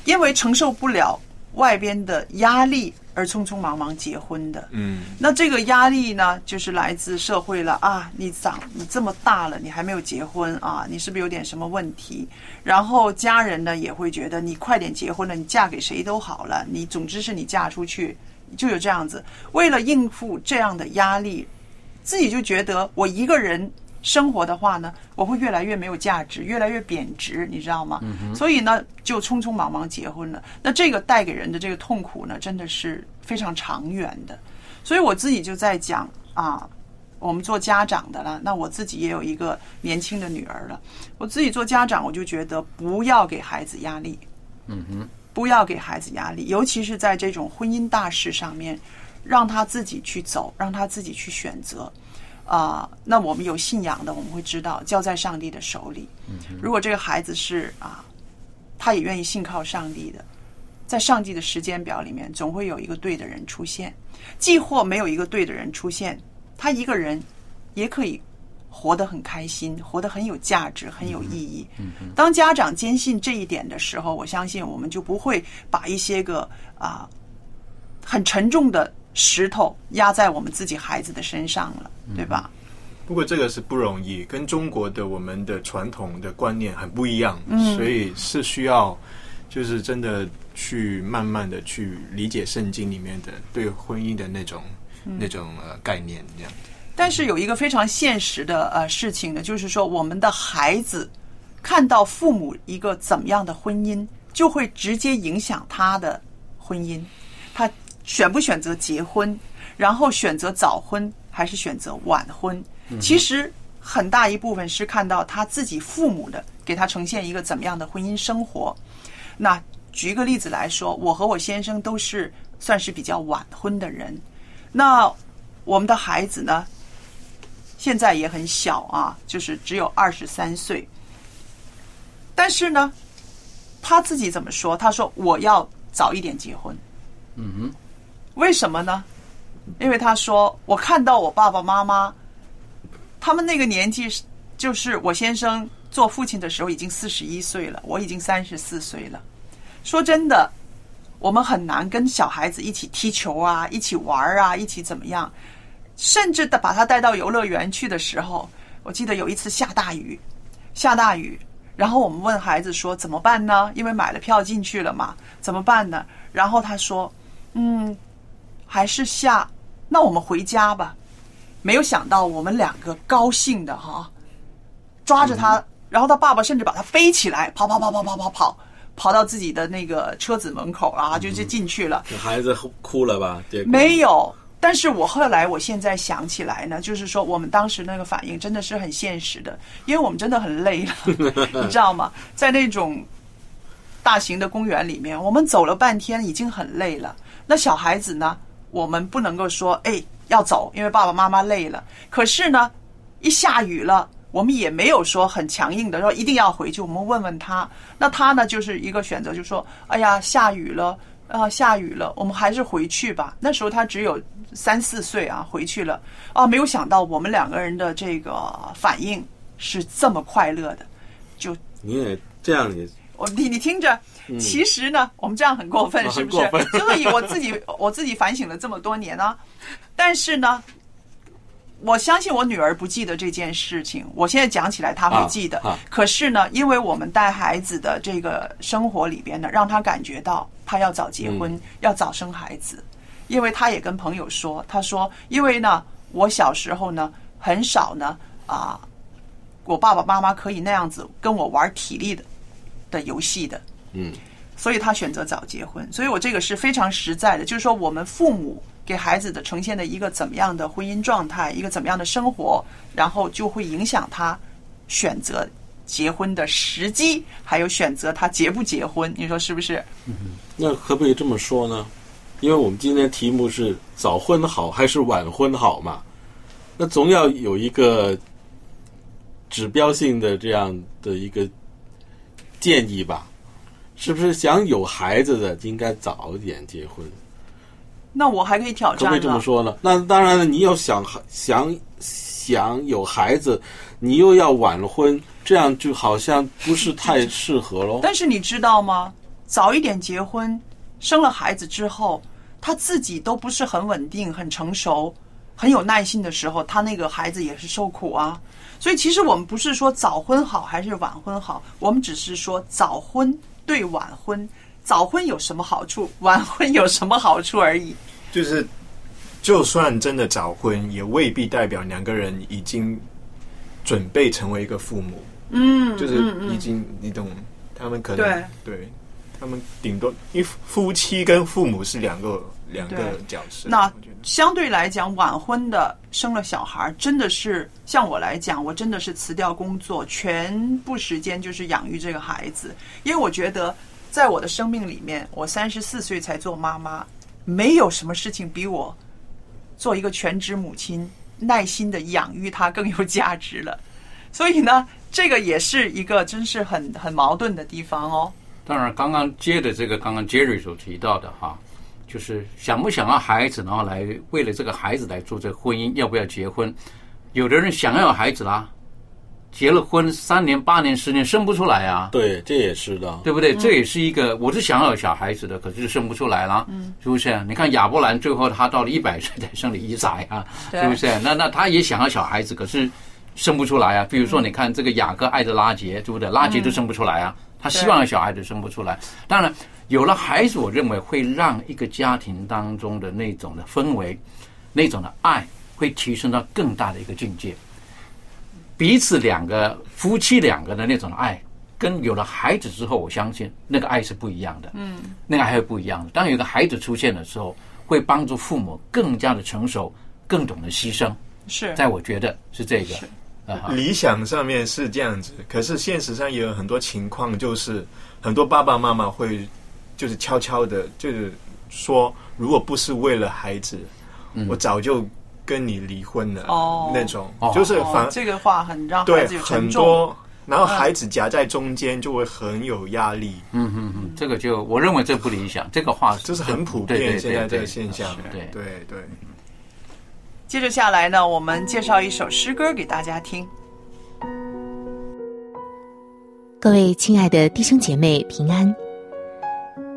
因为承受不了外边的压力而匆匆忙忙结婚的。嗯，那这个压力呢，就是来自社会了啊！你长你这么大了，你还没有结婚啊？你是不是有点什么问题？然后家人呢也会觉得你快点结婚了，你嫁给谁都好了，你总之是你嫁出去就有这样子。为了应付这样的压力，自己就觉得我一个人生活的话呢，我会越来越没有价值，越来越贬值，你知道吗？所以呢，就匆匆忙忙结婚了。那这个带给人的这个痛苦呢，真的是非常长远的。所以我自己就在讲啊，我们做家长的了，那我自己也有一个年轻的女儿了。我自己做家长，我就觉得不要给孩子压力，嗯哼，不要给孩子压力，尤其是在这种婚姻大事上面，让他自己去走，让他自己去选择。啊、那我们有信仰的，我们会知道交在上帝的手里。如果这个孩子是啊，他也愿意信靠上帝的，在上帝的时间表里面，总会有一个对的人出现。既或没有一个对的人出现，他一个人也可以活得很开心，活得很有价值，很有意义。当家长坚信这一点的时候，我相信我们就不会把一些个啊很沉重的石头压在我们自己孩子的身上了，对吧？不过这个是不容易，跟中国的我们的传统的观念很不一样，嗯所以是需要就是真的去慢慢的去理解圣经里面的对婚姻的那种、那种呃概念，这样。但是有一个非常现实的呃事情呢，就是说我们的孩子看到父母一个怎么样的婚姻，就会直接影响他的婚姻，他选不选择结婚，然后选择早婚还是选择晚婚，其实很大一部分是看到他自己父母的给他呈现一个怎么样的婚姻生活。那举一个例子来说，我和我先生都是算是比较晚婚的人，那我们的孩子呢，现在也很小啊，就是只有二十三岁。但是呢，他自己怎么说？他说我要早一点结婚。嗯哼，为什么呢？因为他说我看到我爸爸妈妈，他们那个年纪是就是我先生做父亲的时候已经四十一岁了，我已经三十四岁了。说真的，我们很难跟小孩子一起踢球啊，一起玩啊，一起怎么样？甚至的把他带到游乐园去的时候，我记得有一次下大雨，下大雨，然后我们问孩子说怎么办呢？因为买了票进去了嘛，怎么办呢？然后他说：“嗯，还是下，那我们回家吧。”没有想到我们两个高兴的哈，抓着他，然后他爸爸甚至把他背起来，跑跑跑跑跑跑跑，跑到自己的那个车子门口啊，就就进去了。孩子哭了吧？结果没有。但是我后来，我现在想起来呢，就是说我们当时那个反应真的是很现实的，因为我们真的很累了，你知道吗？在那种大型的公园里面，我们走了半天，已经很累了。那小孩子呢，我们不能够说，哎，要走，因为爸爸妈妈累了。可是呢，一下雨了，我们也没有说很强硬的说一定要回去。我们问问他，那他呢，就是一个选择，就说，哎呀，下雨了啊，下雨了，我们还是回去吧。那时候他只有。三四岁啊，回去了啊，没有想到我们两个人的这个反应是这么快乐的，就你也这样也，我你你听着，其实呢，我们这样很过分，是不是？所以我自己我自己反省了这么多年啊，但是呢，我相信我女儿不记得这件事情，我现在讲起来她会记得。可是呢，因为我们带孩子的这个生活里边呢，让她感觉到她要早结婚，要早生孩子。因为她也跟朋友说，她说：“因为呢，我小时候呢，很少呢啊，我爸爸妈妈可以那样子跟我玩体力的的游戏的，嗯，所以他选择早结婚。所以我这个是非常实在的，就是说我们父母给孩子的呈现的一个怎么样的婚姻状态，一个怎么样的生活，然后就会影响他选择结婚的时机，还有选择他结不结婚。你说是不是？嗯，那可不可以这么说呢？”因为我们今天题目是早婚好还是晚婚好嘛，那总要有一个指标性的这样的一个建议吧？是不是想有孩子的应该早一点结婚？那我还可以挑战，可不可以这么说呢？那当然了，你要想想想有孩子，你又要晚婚，这样就好像不是太适合喽。但是你知道吗？早一点结婚。生了孩子之后，他自己都不是很稳定、很成熟、很有耐心的时候，他那个孩子也是受苦啊。所以，其实我们不是说早婚好还是晚婚好，我们只是说早婚对晚婚，早婚有什么好处，晚婚有什么好处而已。就是，就算真的早婚，也未必代表两个人已经准备成为一个父母。嗯，就是已经，你懂，他们可能对对。他们顶多，因为夫妻跟父母是两个两个角色。那相对来讲，晚婚的生了小孩，真的是像我来讲，我真的是辞掉工作，全部时间就是养育这个孩子。因为我觉得，在我的生命里面，我三十四岁才做妈妈，没有什么事情比我做一个全职母亲，耐心的养育他更有价值了。所以呢，这个也是一个真是很很矛盾的地方哦。当然，刚刚接的这个，刚刚 Jerry 所提到的哈，就是想不想要孩子，然后来为了这个孩子来做这个婚姻，要不要结婚？有的人想要孩子啦，结了婚三年、八年、十年生不出来啊。对，这也是的，对不对？这也是一个，我是想要小孩子的，可是生不出来啦，是不是？你看亚伯兰最后他到了一百岁才生了一崽啊，是不是？那那他也想要小孩子，可是生不出来啊。比如说，你看这个雅各爱的拉杰，对不对？拉杰都生不出来啊。他希望小孩子生不出来，当然有了孩子，我认为会让一个家庭当中的那种的氛围、那种的爱，会提升到更大的一个境界。彼此两个夫妻两个的那种爱，跟有了孩子之后，我相信那个爱是不一样的。嗯，那个爱是不一样的。当有个孩子出现的时候，会帮助父母更加的成熟，更懂得牺牲。是，在我觉得是这个。理想上面是这样子，可是现实上也有很多情况，就是很多爸爸妈妈会就是悄悄的，就是说，如果不是为了孩子，我早就跟你离婚了。哦，那种就是反这个话很让孩子很多，然后孩子夹在中间就会很有压力。嗯嗯嗯，这个就我认为这不理想，这个话这是很普遍现在这个现象。对对对。接着下来呢，我们介绍一首诗歌给大家听。各位亲爱的弟兄姐妹，平安！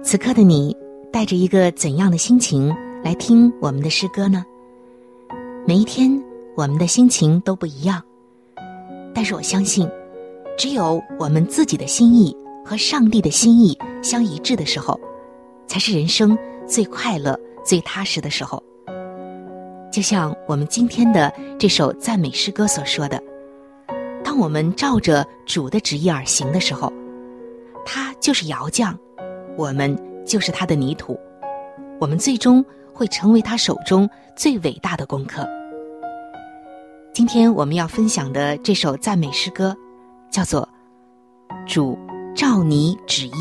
此刻的你带着一个怎样的心情来听我们的诗歌呢？每一天我们的心情都不一样，但是我相信，只有我们自己的心意和上帝的心意相一致的时候，才是人生最快乐、最踏实的时候。就像我们今天的这首赞美诗歌所说的。当我们照着主的旨意而行的时候，他就是窑匠，我们就是他的泥土，我们最终会成为他手中最伟大的功课。今天我们要分享的这首赞美诗歌，叫做《主照你旨意》。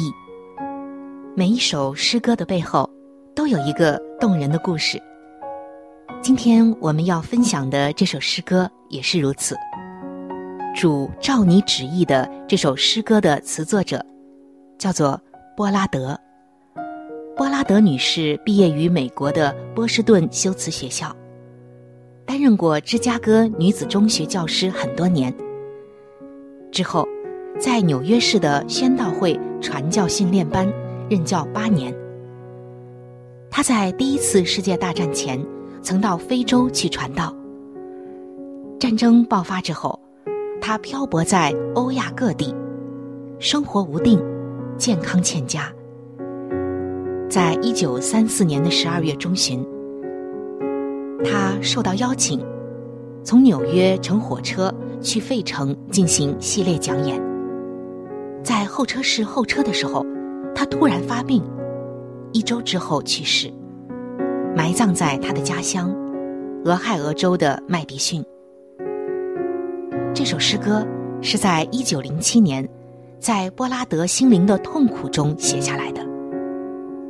每一首诗歌的背后，都有一个动人的故事。今天我们要分享的这首诗歌也是如此。主照你旨意的这首诗歌的词作者，叫做波拉德。波拉德女士毕业于美国的波士顿修辞学校，担任过芝加哥女子中学教师很多年。之后，在纽约市的宣道会传教训练班任教八年。她在第一次世界大战前曾到非洲去传道。战争爆发之后。他漂泊在欧亚各地，生活无定，健康欠佳。在一九三四年的十二月中旬，他受到邀请，从纽约乘火车去费城进行系列讲演。在候车室候车的时候，他突然发病，一周之后去世，埋葬在他的家乡俄亥俄州的麦迪逊。这首诗歌是在一九零七年，在波拉德心灵的痛苦中写下来的，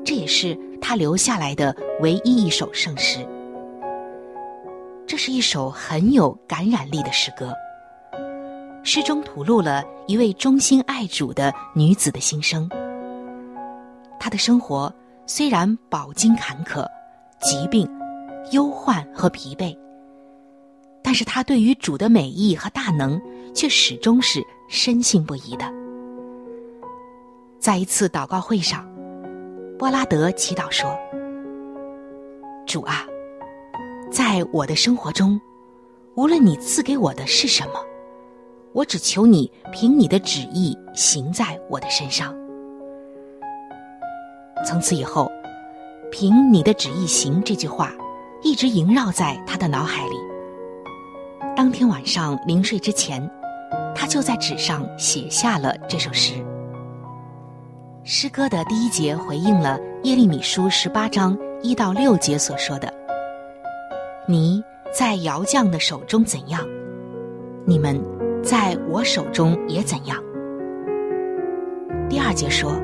这也是他留下来的唯一一首圣诗。这是一首很有感染力的诗歌，诗中吐露了一位忠心爱主的女子的心声。她的生活虽然饱经坎坷、疾病、忧患和疲惫。但是她对于主的美意和大能，却始终是深信不疑的。在一次祷告会上，波拉德祈祷说：“主啊，在我的生活中，无论你赐给我的是什么，我只求你凭你的旨意行在我的身上。”从此以后，“凭你的旨意行”这句话，一直萦绕在他的脑海里。当天晚上临睡之前，他就在纸上写下了这首诗。诗歌的第一节回应了耶利米书十八章一到六节所说的：“你在窑匠的手中怎样，你们在我手中也怎样。”第二节说：“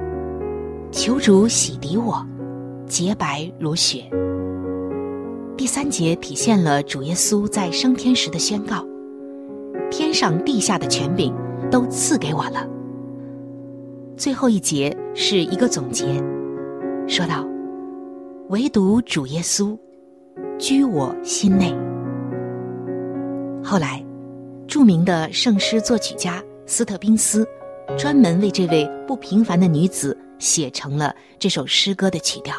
求主洗涤我，洁白如雪。”第三节体现了主耶稣在升天时的宣告：“天上地下的权柄都赐给我了。”最后一节是一个总结，说道：“唯独主耶稣居我心内。”后来，著名的圣诗作曲家斯特宾斯专门为这位不平凡的女子写成了这首诗歌的曲调，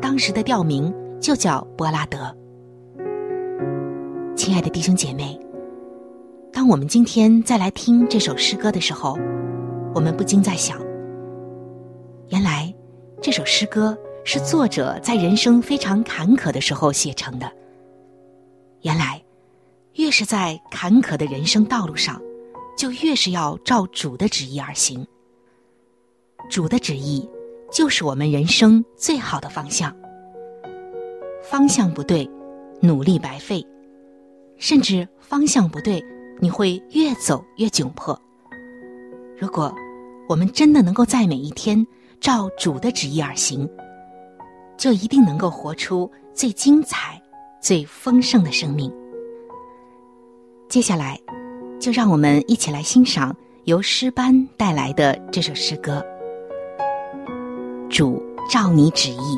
当时的调名。就叫波拉德。亲爱的弟兄姐妹，当我们今天再来听这首诗歌的时候，我们不禁在想：原来这首诗歌是作者在人生非常坎坷的时候写成的。原来，越是在坎坷的人生道路上，就越是要照主的旨意而行。主的旨意就是我们人生最好的方向。方向不对，努力白费；甚至方向不对，你会越走越窘迫。如果我们真的能够在每一天照主的旨意而行，就一定能够活出最精彩、最丰盛的生命。接下来，就让我们一起来欣赏由诗班带来的这首诗歌《主照你旨意》。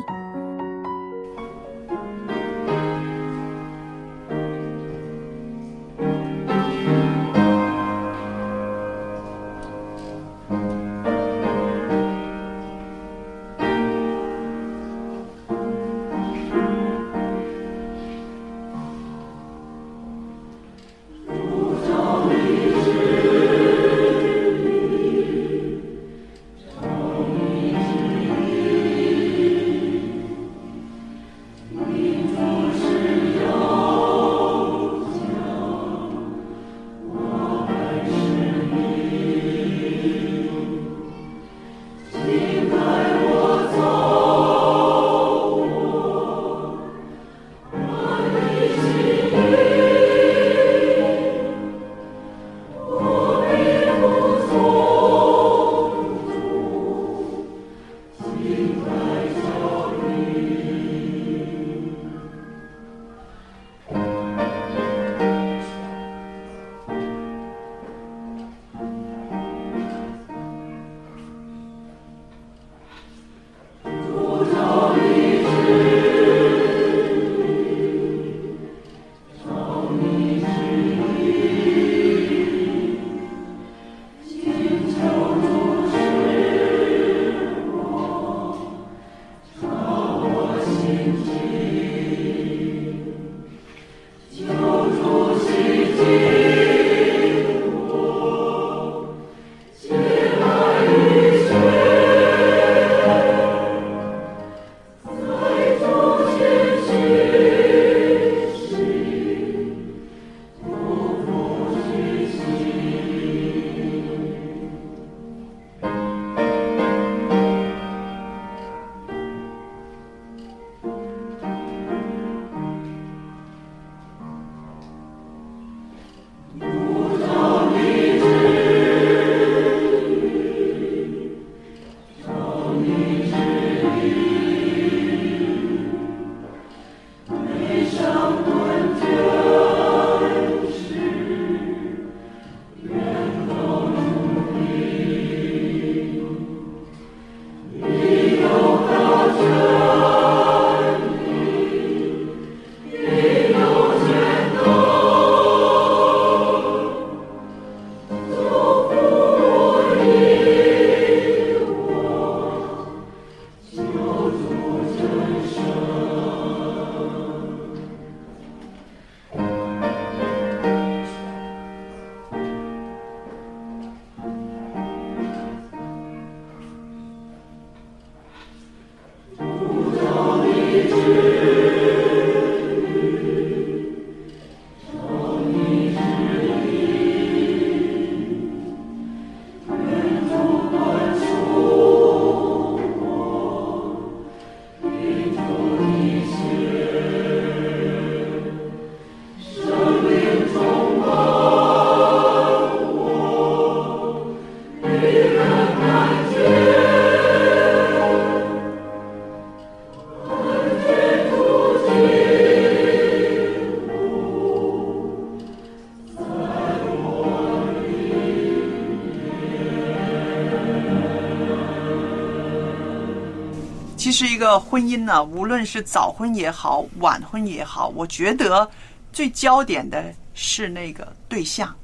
个婚姻呢，无论是早婚也好，晚婚也好，我觉得最焦点的是那个对象，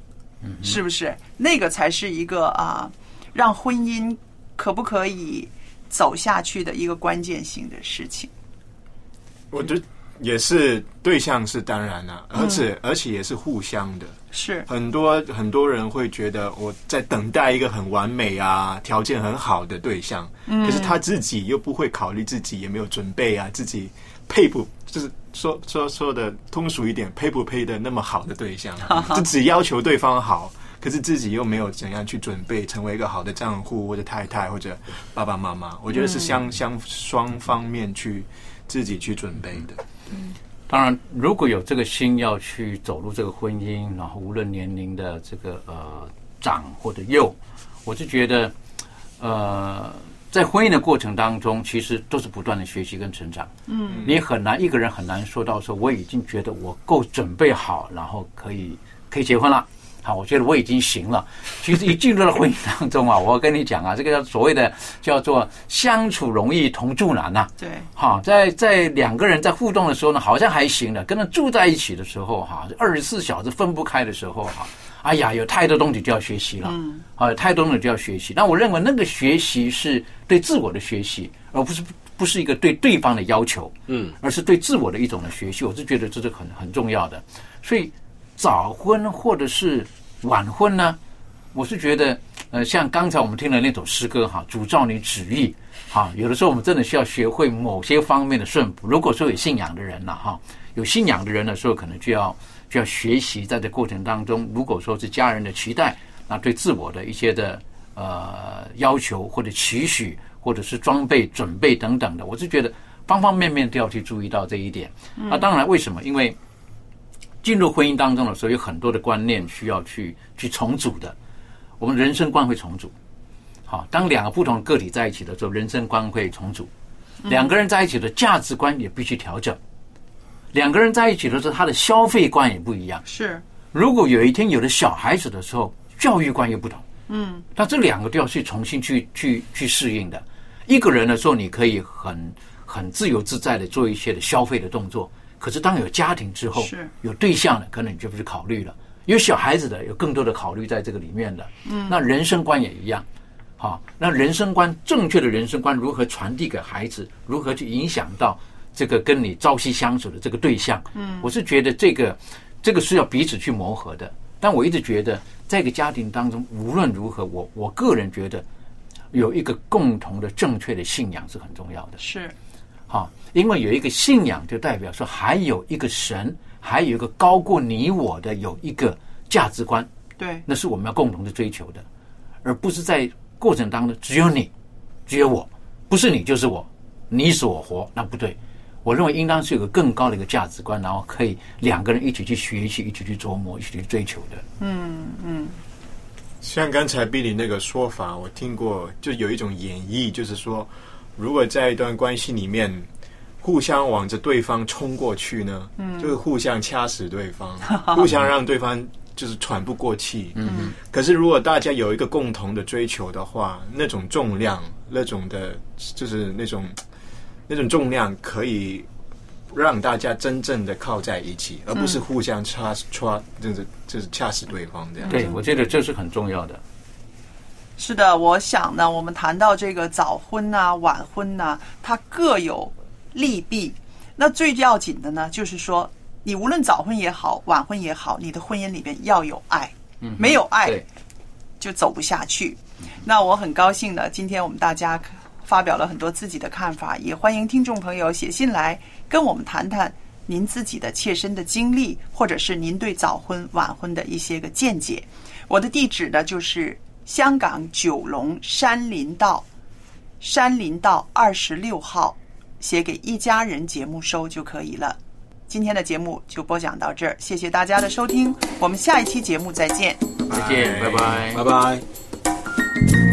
是不是？那个才是一个啊，让婚姻可不可以走下去的一个关键性的事情。我觉得也是对象是当然了、而且、而且也是互相的。是很多很多人会觉得我在等待一个很完美啊、条件很好的对象，嗯可是他自己又不会考虑自己也没有准备啊，自己配不就是说说说的通俗一点，配不配的那么好的对象，就只要求对方好。可是自己又没有怎样去准备成为一个好的丈夫或者太太或者爸爸妈妈，我觉得是相相双方面去自己去准备的。当然，如果有这个心要去走入这个婚姻，然后无论年龄的这个呃长或者幼，我就觉得，呃，在婚姻的过程当中，其实都是不断的学习跟成长。嗯你很难一个人很难说到说我已经觉得我够准备好，然后可以可以结婚了。好，我觉得我已经行了。其实一进入了婚姻当中啊，我跟你讲啊，这个叫所谓的叫做相处容易同住难呐、对，哈，在在两个人在互动的时候呢，好像还行的；跟他住在一起的时候，哈，二十四小时分不开的时候，哈，哎呀，有太多东西就要学习了，嗯，啊，有太多东西就要学习。那我认为那个学习是对自我的学习，而不是不是一个对对方的要求，嗯，而是对自我的一种的学习。我是觉得这是很很重要的。所以早婚或者是晚婚呢，我是觉得，呃，像刚才我们听的那首诗歌哈，主照你旨意，哈，有的时候我们真的需要学会某些方面的顺服。如果说有信仰的人了哈，有信仰的人的时候，可能就要就要学习，在这过程当中，如果说是家人的期待，那对自我的一些的呃要求或者期许，或者是装备准备等等的，我是觉得方方面面都要去注意到这一点。那当然，为什么？因为进入婚姻当中的时候，有很多的观念需要去去重组的。我们人生观会重组。好，当两个不同的个体在一起的时候，人生观会重组。两个人在一起的价值观也必须调整。两个人在一起的时候，他的消费观也不一样。是，如果有一天有了小孩子的时候，教育观又不同。嗯，那这两个都要去重新去去去适应的。一个人的时候，你可以很很自由自在的做一些的消费的动作。可是当有家庭之后，是有对象了，可能你就不是考虑了。有小孩子的，有更多的考虑在这个里面的。嗯那人生观也一样。好，那人生观正确的人生观如何传递给孩子？如何去影响到这个跟你朝夕相处的这个对象？嗯我是觉得这个这个是要彼此去磨合的。但我一直觉得，在一个家庭当中，无论如何，我我个人觉得有一个共同的正确的信仰是很重要的。是，哈，因为有一个信仰，就代表说还有一个神，还有一个高过你我的有一个价值观，对，那是我们要共同的追求的，而不是在过程当中只有你，只有我，不是你就是我，你死我活，那不对。我认为应当是有个更高的一个价值观，然后可以两个人一起去学习，一起去琢磨，一起去追求的。嗯嗯，像刚才 Billy 那个说法，我听过，就有一种演绎，就是说，如果在一段关系里面，互相往着对方冲过去呢，嗯就是互相掐死对方，互相让对方就是喘不过气。嗯可是如果大家有一个共同的追求的话，那种重量，那种的，就是那种那种重量，可以让大家真正的靠在一起，而不是互相掐掐，就是就是掐死对方这样。对，我觉得这是很重要的。是的，我想呢，我们谈到这个早婚呐、晚婚呐、它各有利弊。那最要紧的呢，就是说，你无论早婚也好，晚婚也好，你的婚姻里边要有爱，嗯没有爱就走不下去。那我很高兴呢，今天我们大家发表了很多自己的看法，也欢迎听众朋友写信来跟我们谈谈您自己的切身的经历，或者是您对早婚、晚婚的一些个见解。我的地址呢，就是香港九龙山林道山林道二十六号，写给一家人节目收就可以了。今天的节目就播讲到这儿，谢谢大家的收听，我们下一期节目再见。再见，拜拜，拜拜。